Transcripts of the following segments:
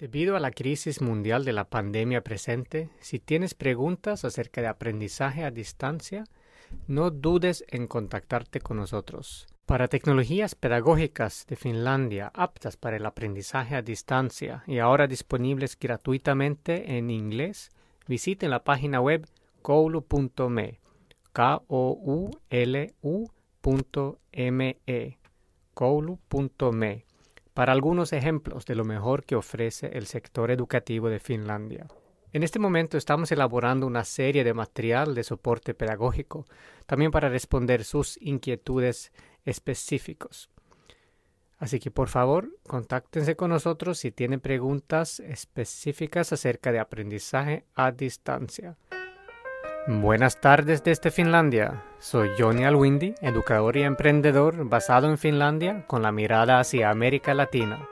Debido a la crisis mundial de la pandemia presente, si tienes preguntas acerca de aprendizaje a distancia, no dudes en contactarte con nosotros. Para tecnologías pedagógicas de Finlandia aptas para el aprendizaje a distancia y ahora disponibles gratuitamente en inglés, visiten la página web koulu.me, k o u l koulu.me para algunos ejemplos de lo mejor que ofrece el sector educativo de Finlandia. En este momento estamos elaborando una serie de material de soporte pedagógico, también para responder sus inquietudes específicos. Así que por favor, contáctense con nosotros si tienen preguntas específicas acerca de aprendizaje a distancia. Buenas tardes desde Finlandia. Soy Johnny Alwindi, educador y emprendedor basado en Finlandia con la mirada hacia América Latina.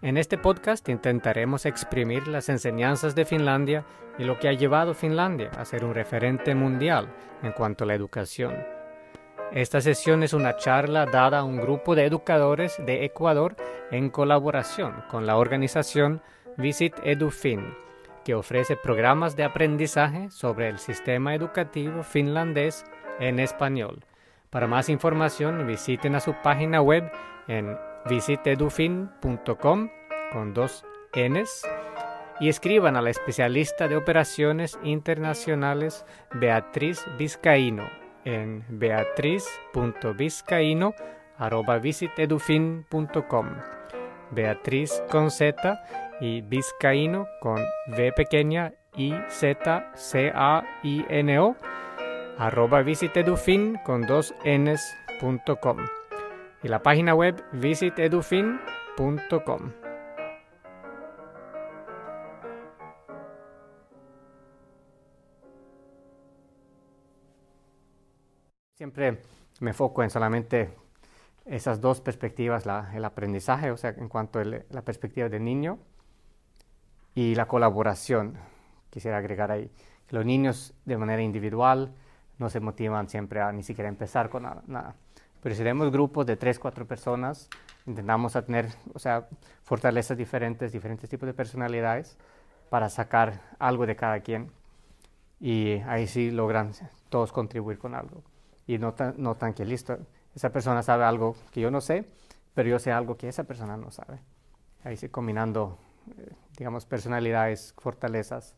En este podcast intentaremos exprimir las enseñanzas de Finlandia y lo que ha llevado Finlandia a ser un referente mundial en cuanto a la educación. Esta sesión es una charla dada a un grupo de educadores de Ecuador en colaboración con la organización Visit EduFin que ofrece programas de aprendizaje sobre el sistema educativo finlandés en español. Para más información visiten a su página web en visitedufin.com con dos Ns y escriban a la especialista de operaciones internacionales Beatriz Vizcaíno en beatriz.vizcaíno.visitedufin.com. Beatriz con Z y Vizcaíno con V pequeña I Z C A I N O arroba visitedufin con dos Ns punto com y la página web visitedufin.com. Siempre me enfoco en solamente esas dos perspectivas, el aprendizaje, o sea, en cuanto a la perspectiva del niño y la colaboración. Quisiera agregar ahí los niños de manera individual no se motivan siempre a ni siquiera empezar con nada. Pero si tenemos grupos de tres, cuatro personas, intentamos tener, o sea, fortalezas diferentes, diferentes tipos de personalidades para sacar algo de cada quien. Y ahí sí logran todos contribuir con algo. Y no notan que listo, esa persona sabe algo que yo no sé, pero yo sé algo que esa persona no sabe. Ahí sí, combinando eh, digamos, personalidades, fortalezas,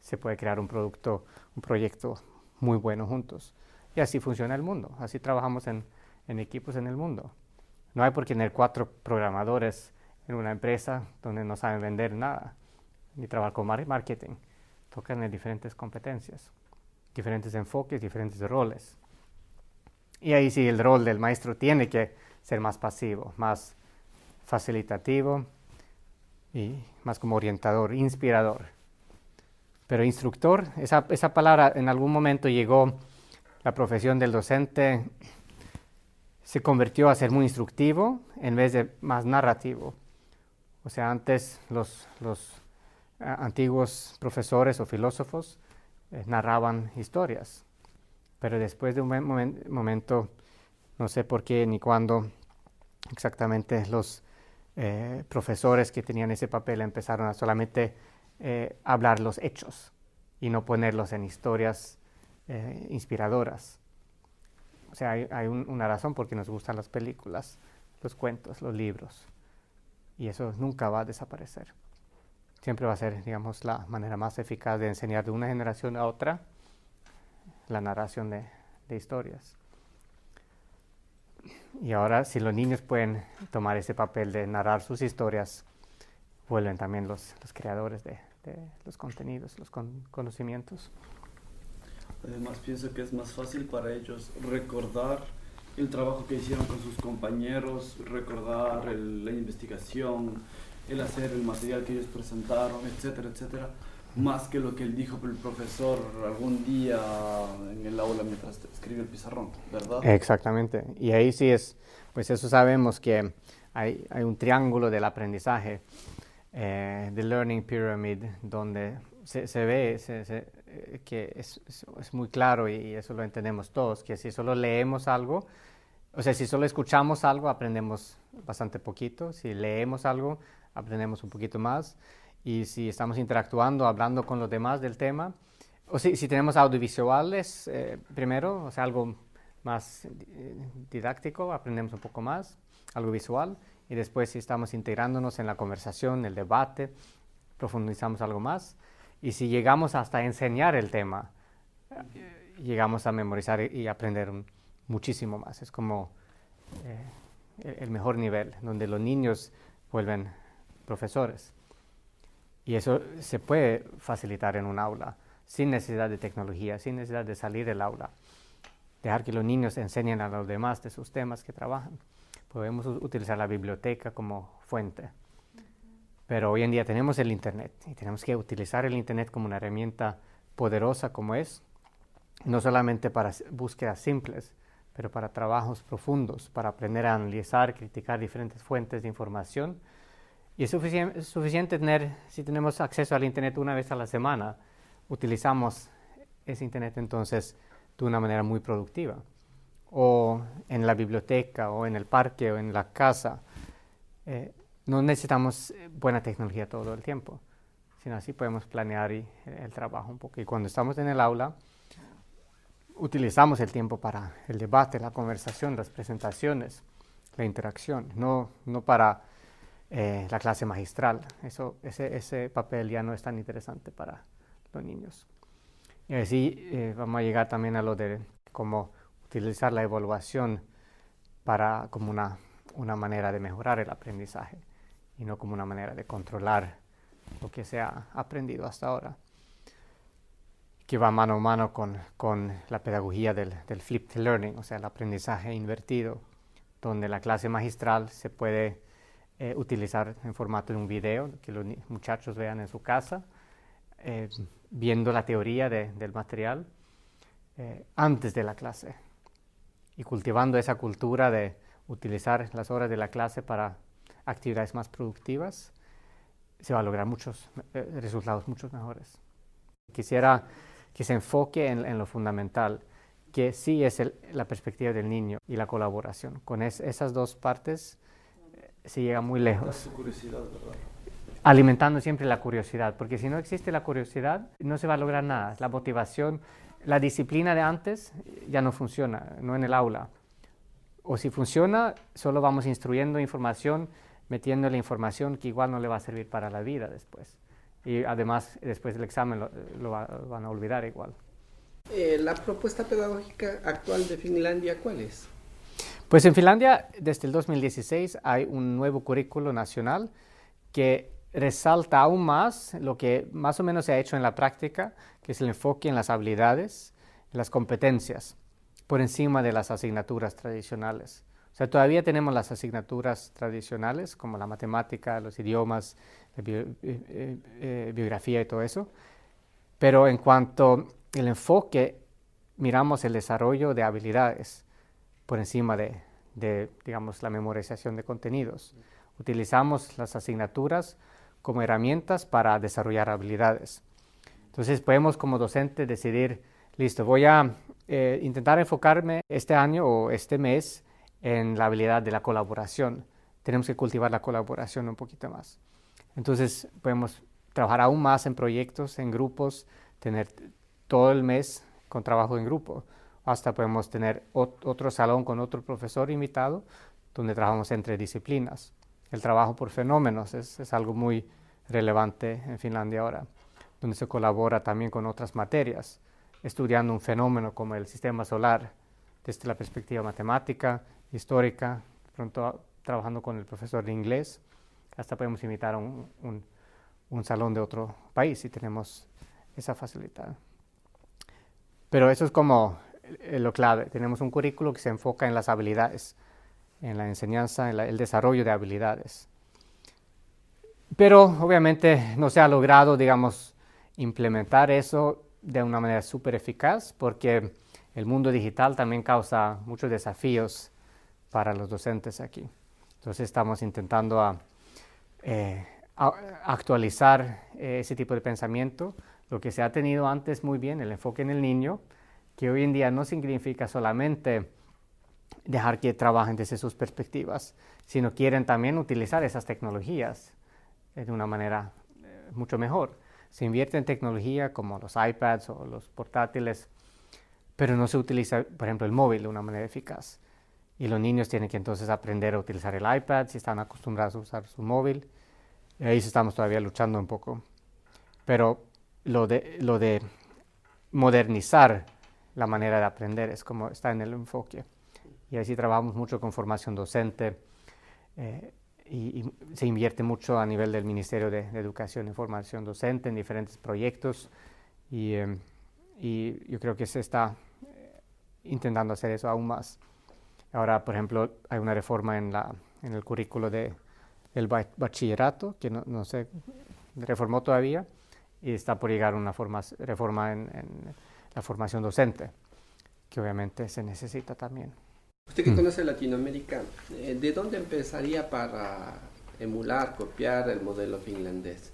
se puede crear un producto, un proyecto muy bueno juntos. Y así funciona el mundo, así trabajamos en, en equipos en el mundo. No hay por qué tener cuatro programadores en una empresa donde no saben vender nada, ni trabajar con marketing. Tocan en diferentes competencias, diferentes enfoques, diferentes roles. Y ahí sí el rol del maestro tiene que ser más pasivo, más facilitativo, y más como orientador, inspirador. Pero instructor, esa, esa palabra en algún momento llegó, la profesión del docente se convirtió a ser muy instructivo en vez de más narrativo. O sea, antes los, los antiguos profesores o filósofos eh, narraban historias, pero después de un momento, no sé por qué ni cuándo exactamente los eh, profesores que tenían ese papel empezaron a solamente eh, hablar los hechos y no ponerlos en historias eh, inspiradoras. O sea, hay, una razón por qué nos gustan las películas, los cuentos, los libros. Y eso nunca va a desaparecer. Siempre va a ser, digamos, la manera más eficaz de enseñar de una generación a otra la narración de historias. Y ahora si los niños pueden tomar ese papel de narrar sus historias, vuelven también los, los creadores de, de, los contenidos, los conocimientos. Además pienso que es más fácil para ellos recordar el trabajo que hicieron con sus compañeros, recordar la investigación, el hacer el material que ellos presentaron, etcétera, etcétera, más que lo que él dijo el profesor algún día en el aula mientras escribe el pizarrón, ¿verdad? Exactamente. Y ahí sí es, pues eso sabemos que hay, hay un triángulo del aprendizaje, eh, the learning pyramid, donde se, se ve se, eh, que es, es, muy claro y, eso lo entendemos todos, que si solo leemos algo, o sea, si solo escuchamos algo, aprendemos bastante poquito, si leemos algo, aprendemos un poquito más y si estamos interactuando, hablando con los demás del tema, o si, si tenemos audiovisuales eh, primero, o sea, algo más eh, didáctico, aprendemos un poco más, algo visual, y después si estamos integrándonos en la conversación, el debate, profundizamos algo más, y si llegamos hasta enseñar el tema, eh, llegamos a memorizar y aprender muchísimo más. Es como el mejor nivel, donde los niños vuelven profesores. Y eso se puede facilitar en un aula, sin necesidad de tecnología, sin necesidad de salir del aula. Dejar que los niños enseñen a los demás de sus temas que trabajan. Podemos utilizar la biblioteca como fuente. Pero hoy en día tenemos el Internet y tenemos que utilizar el Internet como una herramienta poderosa como es, no solamente para búsquedas simples, pero para trabajos profundos, para aprender a analizar, criticar diferentes fuentes de información y es, suficiente tener, si tenemos acceso al Internet una vez a la semana, utilizamos ese Internet entonces de una manera muy productiva. O en la biblioteca, o en el parque, o en la casa. Eh, no necesitamos eh, buena tecnología todo el tiempo, sino así podemos planear el trabajo un poco. Y cuando estamos en el aula, utilizamos el tiempo para el debate, la conversación, las presentaciones, la interacción, no, no para eh, la clase magistral. Eso, ese, ese, papel ya no es tan interesante para los niños. Y así eh, vamos a llegar también a lo de cómo utilizar la evaluación para, como una, una manera de mejorar el aprendizaje y no como una manera de controlar lo que se ha aprendido hasta ahora, que va mano a mano con, con la pedagogía del, del flipped learning, o sea, el aprendizaje invertido, donde la clase magistral se puede eh, utilizar en formato de un video que los muchachos vean en su casa, eh, viendo la teoría del material eh, antes de la clase y cultivando esa cultura de utilizar las horas de la clase para actividades más productivas, se va a lograr muchos resultados mucho mejores. Quisiera que se enfoque en, lo fundamental, que sí es la perspectiva del niño y la colaboración. Con esas dos partes se llega muy lejos. Alimentando siempre la curiosidad, porque si no existe la curiosidad, no se va a lograr nada. La motivación, la disciplina de antes ya no funciona, no en el aula. O si funciona, solo vamos instruyendo información, metiendo la información que igual no le va a servir para la vida después. Y además, después del examen lo, van a olvidar igual. Eh, ¿La propuesta pedagógica actual de Finlandia cuál es? Pues en Finlandia, desde el 2016, hay un nuevo currículo nacional que resalta aún más lo que más o menos se ha hecho en la práctica, que es el enfoque en las habilidades, en las competencias, por encima de las asignaturas tradicionales. O sea, todavía tenemos las asignaturas tradicionales, como la matemática, los idiomas, la eh, eh, eh, biografía y todo eso, pero en cuanto al enfoque, miramos el desarrollo de habilidades por encima de, digamos, la memorización de contenidos. Utilizamos las asignaturas como herramientas para desarrollar habilidades. Entonces podemos como docente decidir, listo, voy a eh, intentar enfocarme este año o este mes en la habilidad de la colaboración. Tenemos que cultivar la colaboración un poquito más. Entonces podemos trabajar aún más en proyectos, en grupos, tener todo el mes con trabajo en grupo hasta podemos tener otro salón con otro profesor invitado donde trabajamos entre disciplinas. El trabajo por fenómenos es, algo muy relevante en Finlandia ahora, donde se colabora también con otras materias, estudiando un fenómeno como el sistema solar desde la perspectiva matemática, histórica, pronto trabajando con el profesor de inglés, hasta podemos invitar a un, un salón de otro país si tenemos esa facilidad. Pero eso es como lo clave. Tenemos un currículo que se enfoca en las habilidades, en la enseñanza, en el desarrollo de habilidades. Pero obviamente no se ha logrado, digamos, implementar eso de una manera súper eficaz porque el mundo digital también causa muchos desafíos para los docentes aquí. Entonces estamos intentando eh, actualizar eh, ese tipo de pensamiento. Lo que se ha tenido antes muy bien, el enfoque en el niño, que hoy en día no significa solamente dejar que trabajen desde sus perspectivas, sino quieren también utilizar esas tecnologías eh, de una manera eh, mucho mejor. Se invierte en tecnología como los iPads o los portátiles, pero no se utiliza, por ejemplo, el móvil de una manera eficaz. Y los niños tienen que entonces aprender a utilizar el iPad si están acostumbrados a usar su móvil. Y ahí estamos todavía luchando un poco. Pero lo de, lo de modernizar la manera de aprender es como está en el enfoque. Y así trabajamos mucho con formación docente eh, y, se invierte mucho a nivel del Ministerio de, Educación y Formación Docente en diferentes proyectos y, eh, y yo creo que se está eh, intentando hacer eso aún más. Ahora, por ejemplo, hay una reforma en, la, en el currículo de, del bachillerato que no, no se reformó todavía y está por llegar una forma, reforma en, la formación docente, que obviamente se necesita también. Usted que mm. conoce Latinoamérica, eh, ¿de dónde empezaría para emular, copiar el modelo finlandés?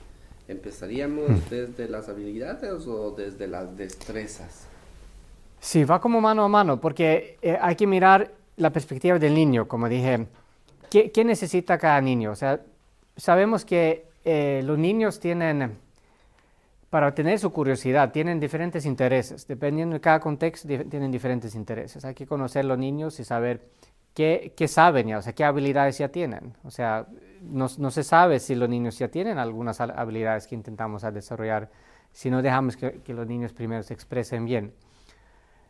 ¿Empezaríamos mm. desde las habilidades o desde las destrezas? Sí, va como mano a mano, porque eh, hay que mirar la perspectiva del niño, como dije. ¿Qué, qué necesita cada niño? O sea, sabemos que eh, los niños tienen para tener su curiosidad. Tienen diferentes intereses, dependiendo de cada contexto, tienen diferentes intereses. Hay que conocer los niños y saber qué, qué saben ya, o sea, qué habilidades ya tienen. O sea, no, no, se sabe si los niños ya tienen algunas habilidades que intentamos desarrollar si no dejamos que, los niños primero se expresen bien.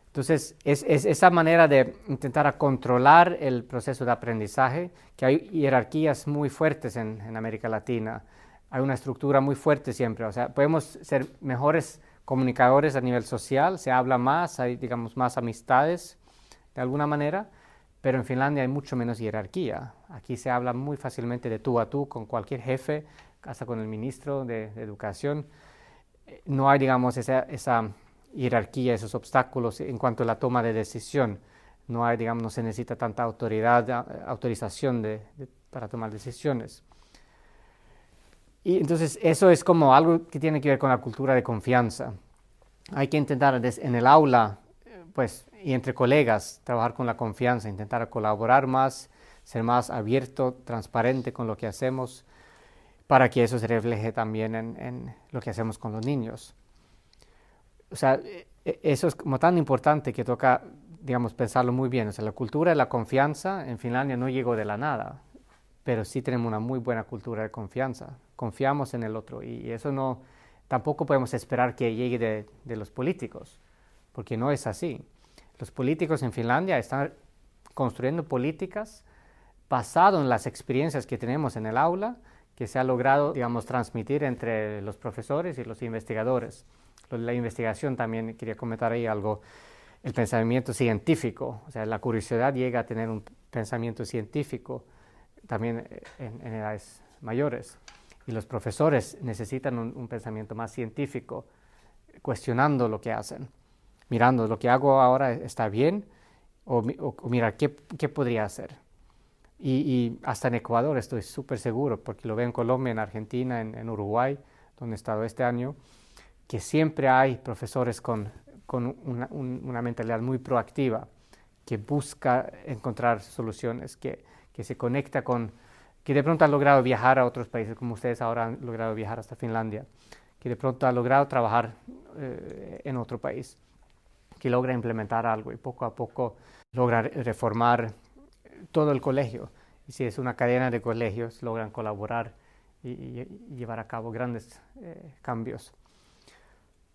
Entonces, es, es, esa manera de intentar controlar el proceso de aprendizaje, que hay jerarquías muy fuertes en América Latina hay una estructura muy fuerte siempre. O sea, podemos ser mejores comunicadores a nivel social, se habla más, hay, digamos, más amistades de alguna manera, pero en Finlandia hay mucho menos jerarquía. Aquí se habla muy fácilmente de tú a tú con cualquier jefe, hasta con el ministro de, Educación. No hay, digamos, esa, esa, jerarquía, esos obstáculos en cuanto a la toma de decisión. No hay, digamos, no se necesita tanta autoridad, autorización de, para tomar decisiones. Y entonces eso es como algo que tiene que ver con la cultura de confianza. Hay que intentar en el aula, pues, y entre colegas, trabajar con la confianza, intentar colaborar más, ser más abierto, transparente con lo que hacemos, para que eso se refleje también en, lo que hacemos con los niños. O sea, e, e, eso es como tan importante que toca, digamos, pensarlo muy bien. O sea, la cultura de la confianza en Finlandia no llegó de la nada pero sí tenemos una muy buena cultura de confianza. Confiamos en el otro y eso no, tampoco podemos esperar que llegue de, los políticos, porque no es así. Los políticos en Finlandia están construyendo políticas basado en las experiencias que tenemos en el aula, que se ha logrado, digamos, transmitir entre los profesores y los investigadores. La investigación también quería comentar ahí algo, el pensamiento científico, o sea, la curiosidad llega a tener un pensamiento científico también eh, en, edades mayores. Y los profesores necesitan un, pensamiento más científico, cuestionando lo que hacen, mirando lo que hago ahora está bien o, o, mira, ¿qué, ¿qué, podría hacer? Y, hasta en Ecuador estoy súper seguro, porque lo veo en Colombia, en Argentina, en, Uruguay, donde he estado este año, que siempre hay profesores con, con una, una mentalidad muy proactiva, que busca encontrar soluciones, que, que se conecta con, que de pronto ha logrado viajar a otros países, como ustedes ahora han logrado viajar hasta Finlandia, que de pronto ha logrado trabajar eh, en otro país, que logra implementar algo y poco a poco logra reformar todo el colegio. Y si es una cadena de colegios, logran colaborar y, llevar a cabo grandes eh, cambios.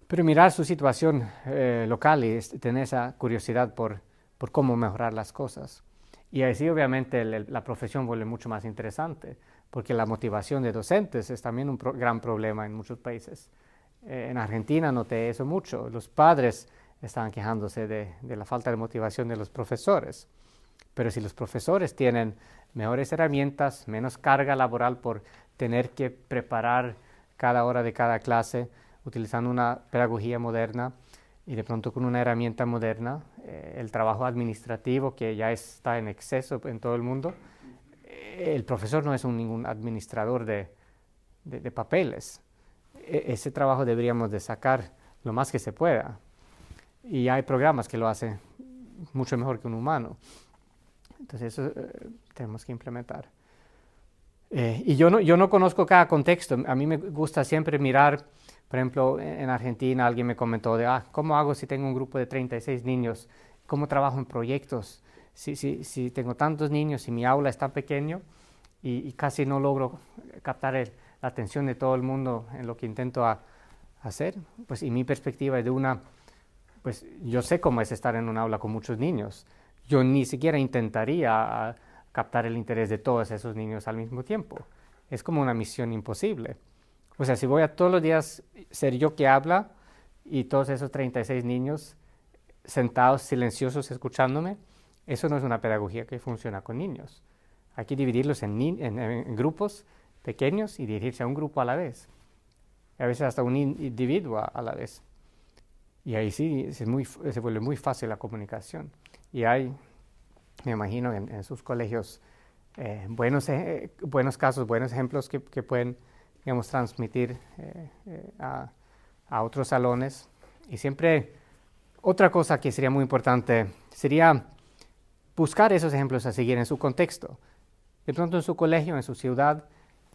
Pero mirar su situación eh, local y tener esa curiosidad por, por cómo mejorar las cosas. Y así obviamente la profesión vuelve mucho más interesante, porque la motivación de docentes es también un gran problema en muchos países. Eh, en Argentina noté eso mucho. Los padres estaban quejándose de, la falta de motivación de los profesores. Pero si los profesores tienen mejores herramientas, menos carga laboral por tener que preparar cada hora de cada clase, utilizando una pedagogía moderna, y de pronto con una herramienta moderna, eh, el trabajo administrativo que ya está en exceso en todo el mundo, eh, el profesor no es un, ningún administrador de, de, papeles. E, ese trabajo deberíamos de sacar lo más que se pueda. Y hay programas que lo hacen mucho mejor que un humano. Entonces eso eh, tenemos que implementar. Eh, y yo no, yo no conozco cada contexto. A mí me gusta siempre mirar, por ejemplo, en Argentina alguien me comentó de, ah, ¿cómo hago si tengo un grupo de 36 niños? ¿Cómo trabajo en proyectos? Si, si, si tengo tantos niños y mi aula es tan pequeño y, casi no logro captar la atención de todo el mundo en lo que intento hacer, pues y mi perspectiva es de una, pues yo sé cómo es estar en un aula con muchos niños. Yo ni siquiera intentaría captar el interés de todos esos niños al mismo tiempo. Es como una misión imposible. O sea, si voy a todos los días ser yo que habla y todos esos 36 niños sentados silenciosos escuchándome, eso no es una pedagogía que funciona con niños. Hay que dividirlos en, grupos pequeños y dirigirse a un grupo a la vez. a veces hasta un individuo a, la vez. Y ahí sí se, muy, se vuelve muy fácil la comunicación. Y hay me imagino, en, sus colegios eh, eh, buenos casos, buenos ejemplos que, pueden, digamos, transmitir eh, a, a, otros salones. Y siempre otra cosa que sería muy importante sería buscar esos ejemplos a seguir en su contexto. De pronto en su colegio, en su ciudad,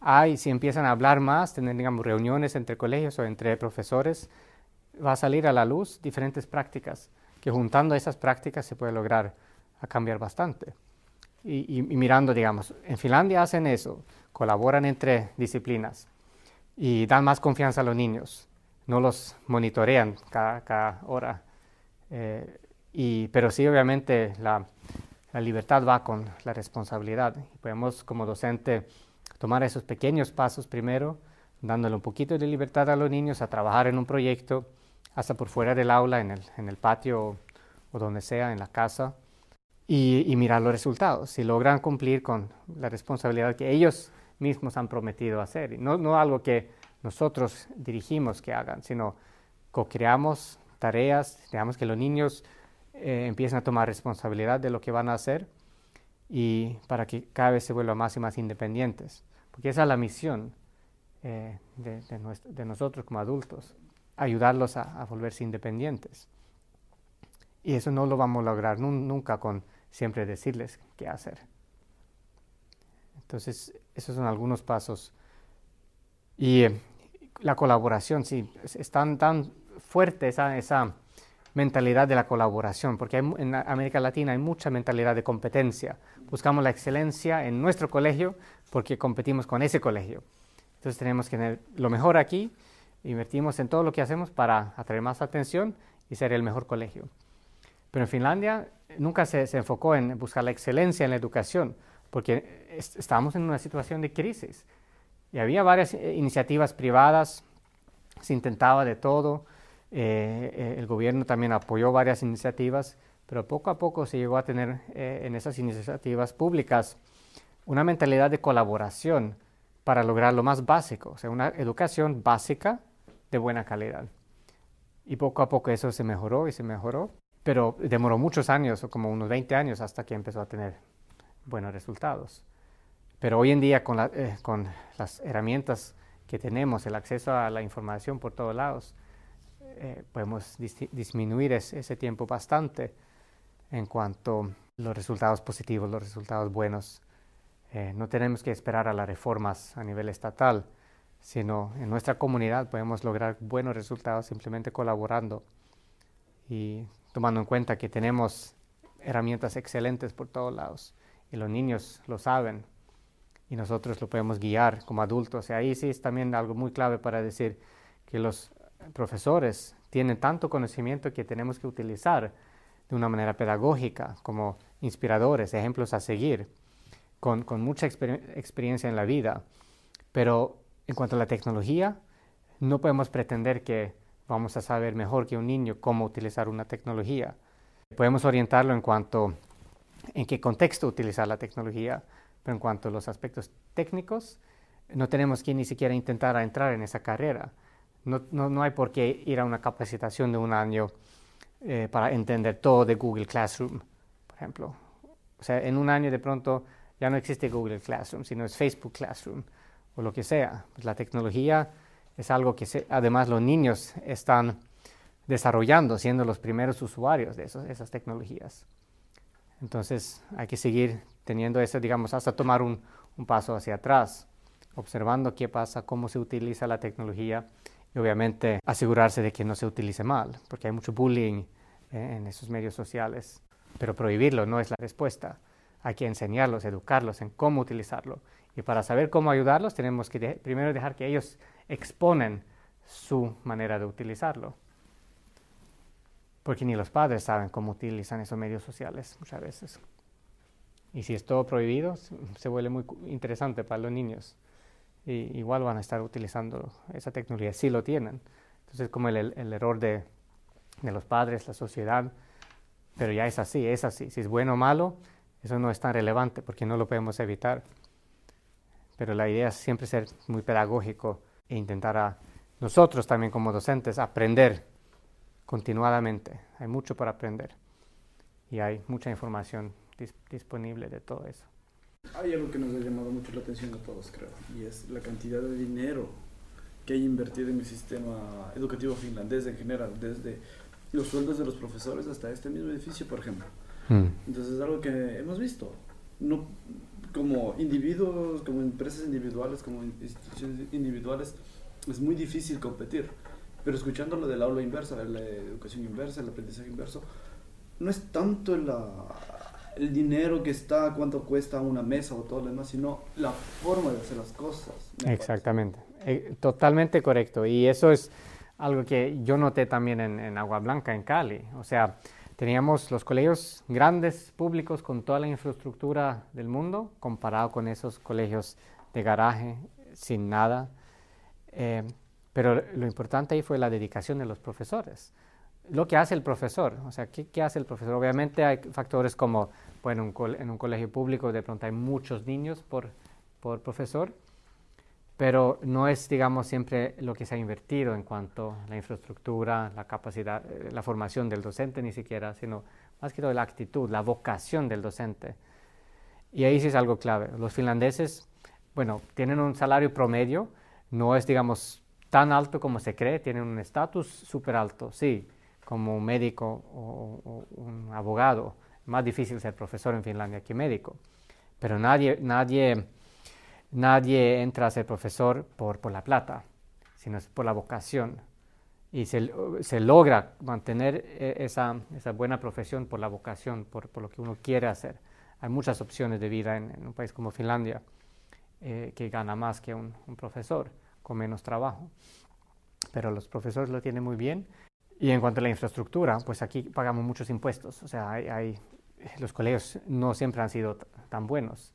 hay, si empiezan a hablar más, tener, digamos, reuniones entre colegios o entre profesores, va a salir a la luz diferentes prácticas, que juntando esas prácticas se puede lograr a cambiar bastante. Y, mirando, digamos, en Finlandia hacen eso, colaboran entre disciplinas y dan más confianza a los niños, no los monitorean cada, hora. Eh, y, pero sí, obviamente, la, la, libertad va con la responsabilidad. Y podemos, como docente, tomar esos pequeños pasos primero, dándole un poquito de libertad a los niños a trabajar en un proyecto, hasta por fuera del aula, en el, en el patio o donde sea, en la casa y, mirar los resultados, si logran cumplir con la responsabilidad que ellos mismos han prometido hacer. No, no algo que nosotros dirigimos que hagan, sino co-creamos tareas, digamos que los niños eh, empiecen a tomar responsabilidad de lo que van a hacer y para que cada vez se vuelvan más y más independientes. Porque esa es la misión eh, de, de, nosotros como adultos, ayudarlos a, a, volverse independientes. Y eso no lo vamos a lograr nunca con siempre decirles qué hacer. Entonces, esos son algunos pasos. Y eh, la colaboración, sí, es, tan, fuerte esa, esa mentalidad de la colaboración, porque en América Latina hay mucha mentalidad de competencia. Buscamos la excelencia en nuestro colegio porque competimos con ese colegio. Entonces tenemos que tener lo mejor aquí, invertimos en todo lo que hacemos para atraer más atención y ser el mejor colegio. Pero en Finlandia nunca se, enfocó en buscar la excelencia en la educación, porque estábamos en una situación de crisis. Y había varias eh, iniciativas privadas, se intentaba de todo, eh, eh, el gobierno también apoyó varias iniciativas, pero poco a poco se llegó a tener en esas iniciativas públicas una mentalidad de colaboración para lograr lo más básico, o sea, una educación básica de buena calidad. Y poco a poco eso se mejoró y se mejoró pero demoró muchos años, o como unos 20 años, hasta que empezó a tener buenos resultados. Pero hoy en día, con, eh, con las herramientas que tenemos, el acceso a la información por todos lados, eh, podemos disminuir ese tiempo bastante en cuanto a los resultados positivos, los resultados buenos. Eh, no tenemos que esperar a las reformas a nivel estatal, sino en nuestra comunidad podemos lograr buenos resultados simplemente colaborando y tomando en cuenta que tenemos herramientas excelentes por todos lados y los niños lo saben y nosotros lo podemos guiar como adultos. Y ahí sí es también algo muy clave para decir que los profesores tienen tanto conocimiento que tenemos que utilizar de una manera pedagógica, como inspiradores, ejemplos a seguir, con, con mucha experiencia en la vida. Pero en cuanto a la tecnología, no podemos pretender que vamos a saber mejor que un niño cómo utilizar una tecnología. Podemos orientarlo en cuanto en qué contexto utilizar la tecnología, pero en cuanto a los aspectos técnicos, no tenemos que ni siquiera intentar entrar en esa carrera. No, no, hay por qué ir a una capacitación de un año eh, para entender todo de Google Classroom, por ejemplo. O sea, en un año de pronto ya no existe Google Classroom, sino es Facebook Classroom o lo que sea. Pues la tecnología es algo que además los niños están desarrollando, siendo los primeros usuarios de esas tecnologías. Entonces hay que seguir teniendo eso, digamos, hasta tomar un, un paso hacia atrás. observando qué pasa, cómo se utiliza la tecnología y obviamente asegurarse de que no se utilice mal, porque hay mucho bullying eh, en esos medios sociales. Pero prohibirlo no es la respuesta. Hay que enseñarlos, educarlos en cómo utilizarlo. Y para saber cómo ayudarlos tenemos que primero dejar que ellos exponen su manera de utilizarlo. Porque ni los padres saben cómo utilizan esos medios sociales muchas veces. Y si es todo prohibido, se vuelve muy interesante para los niños. Y igual van a estar utilizando esa tecnología, si lo tienen. Entonces, como el, el error de, de los padres, la sociedad, pero ya es así, es así. Si es bueno o malo, eso no es tan relevante porque no lo podemos evitar. Pero la idea es siempre ser muy pedagógico e intentar a nosotros también como docentes aprender continuadamente. Hay mucho para aprender y hay mucha información disponible de todo eso. Hay algo que nos ha llamado mucho la atención a todos, creo, y es la cantidad de dinero que hay invertido en el sistema educativo finlandés en general, desde los sueldos de los profesores hasta este mismo edificio, por ejemplo. Mm. Entonces es algo que hemos visto. No, como individuos, como empresas individuales, como instituciones individuales, es muy difícil competir. Pero escuchando lo del aula inversa, la educación inversa, el aprendizaje inverso, no es tanto la, el dinero que está, cuánto cuesta una mesa o todo lo demás, sino la forma de hacer las cosas. Exactamente, eh, totalmente correcto. Y eso es algo que yo noté también en, en, Agua Blanca, en Cali. O sea, teníamos los colegios grandes, públicos, con toda la infraestructura del mundo, comparado con esos colegios de garaje, sin nada. Eh, pero lo importante ahí fue la dedicación de los profesores. Lo que hace el profesor, o sea, ¿qué, qué hace el profesor? Obviamente hay factores como, bueno, en un colegio público de pronto hay muchos niños por, por profesor, pero no es, digamos, siempre lo que se ha invertido en cuanto a la infraestructura, la capacidad, eh, la formación del docente ni siquiera, sino más que todo la actitud, la vocación del docente. Y ahí sí es algo clave. Los finlandeses, bueno, tienen un salario promedio, no es, digamos, tan alto como se cree, tienen un estatus súper alto, sí, como un médico o, o, un abogado. Más difícil ser profesor en Finlandia que médico. Pero nadie, nadie Nadie entra a ser profesor por, por la plata, sino por la vocación. Y se, se logra mantener e, esa, esa, buena profesión por la vocación, por, por, lo que uno quiere hacer. Hay muchas opciones de vida en, un país como Finlandia eh, que gana más que un, profesor con menos trabajo. Pero los profesores lo tienen muy bien. Y en cuanto a la infraestructura, pues aquí pagamos muchos impuestos. O sea, hay, los colegios no siempre han sido tan buenos.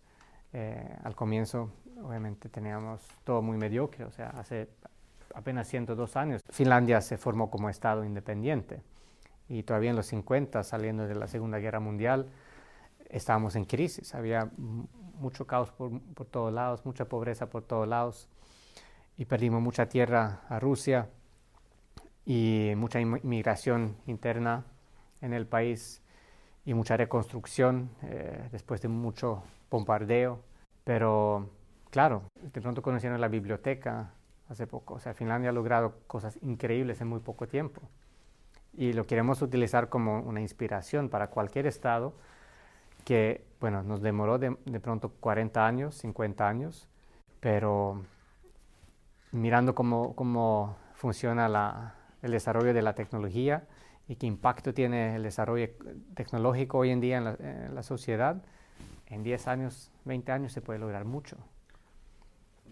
Eh, al comienzo obviamente teníamos todo muy mediocre, o sea, hace apenas 102 años Finlandia se formó como Estado independiente y todavía en los 50, saliendo de la Segunda Guerra Mundial, estábamos en crisis, había mucho caos por, por todos lados, mucha pobreza por todos lados y perdimos mucha tierra a Rusia y mucha inmigración interna en el país y mucha reconstrucción eh, después de mucho bombardeo, pero Claro, de pronto conocieron la biblioteca hace poco. O sea, Finlandia ha logrado cosas increíbles en muy poco tiempo. Y lo queremos utilizar como una inspiración para cualquier estado que, bueno, nos demoró de, pronto 40 años, 50 años, pero mirando cómo, cómo funciona la, el desarrollo de la tecnología y qué impacto tiene el desarrollo tecnológico hoy en día en la, en la sociedad, en 10 años, 20 años se puede lograr mucho.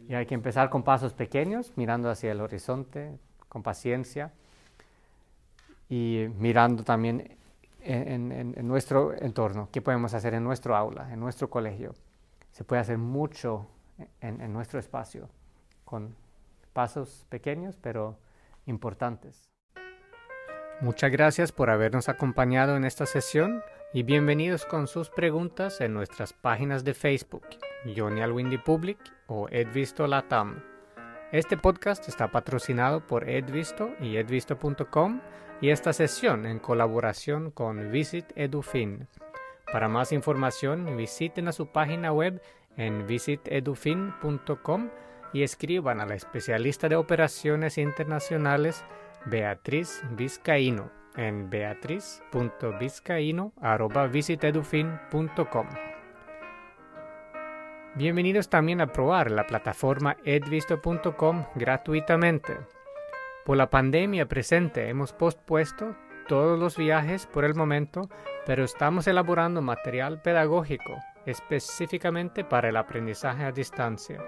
Y hay que empezar con pasos pequeños, mirando hacia el horizonte, con paciencia y mirando también en, nuestro entorno, qué podemos hacer en nuestro aula, en nuestro colegio. Se puede hacer mucho en nuestro espacio, con pasos pequeños pero importantes. Muchas gracias por habernos acompañado en esta sesión y bienvenidos con sus preguntas en nuestras páginas de Facebook, Johnny Alwindy Public o Edvisto Latam. Este podcast está patrocinado por Edvisto y edvisto.com y esta sesión en colaboración con Visit Edufin. Para más información visiten a su página web en visitedufin.com y escriban a la especialista de operaciones internacionales Beatriz Vizcaíno en beatriz.vizcaíno.visitedufin.com. Bienvenidos también a probar la plataforma edvisto.com gratuitamente. Por la pandemia presente hemos pospuesto todos los viajes por el momento, pero estamos elaborando material pedagógico específicamente para el aprendizaje a distancia.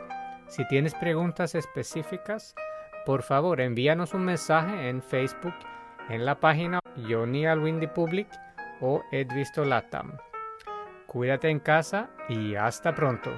Si tienes preguntas específicas, por favor envíanos un mensaje en Facebook en la página Yoni Windy Public o Edvisto Latam. Cuídate en casa y hasta pronto.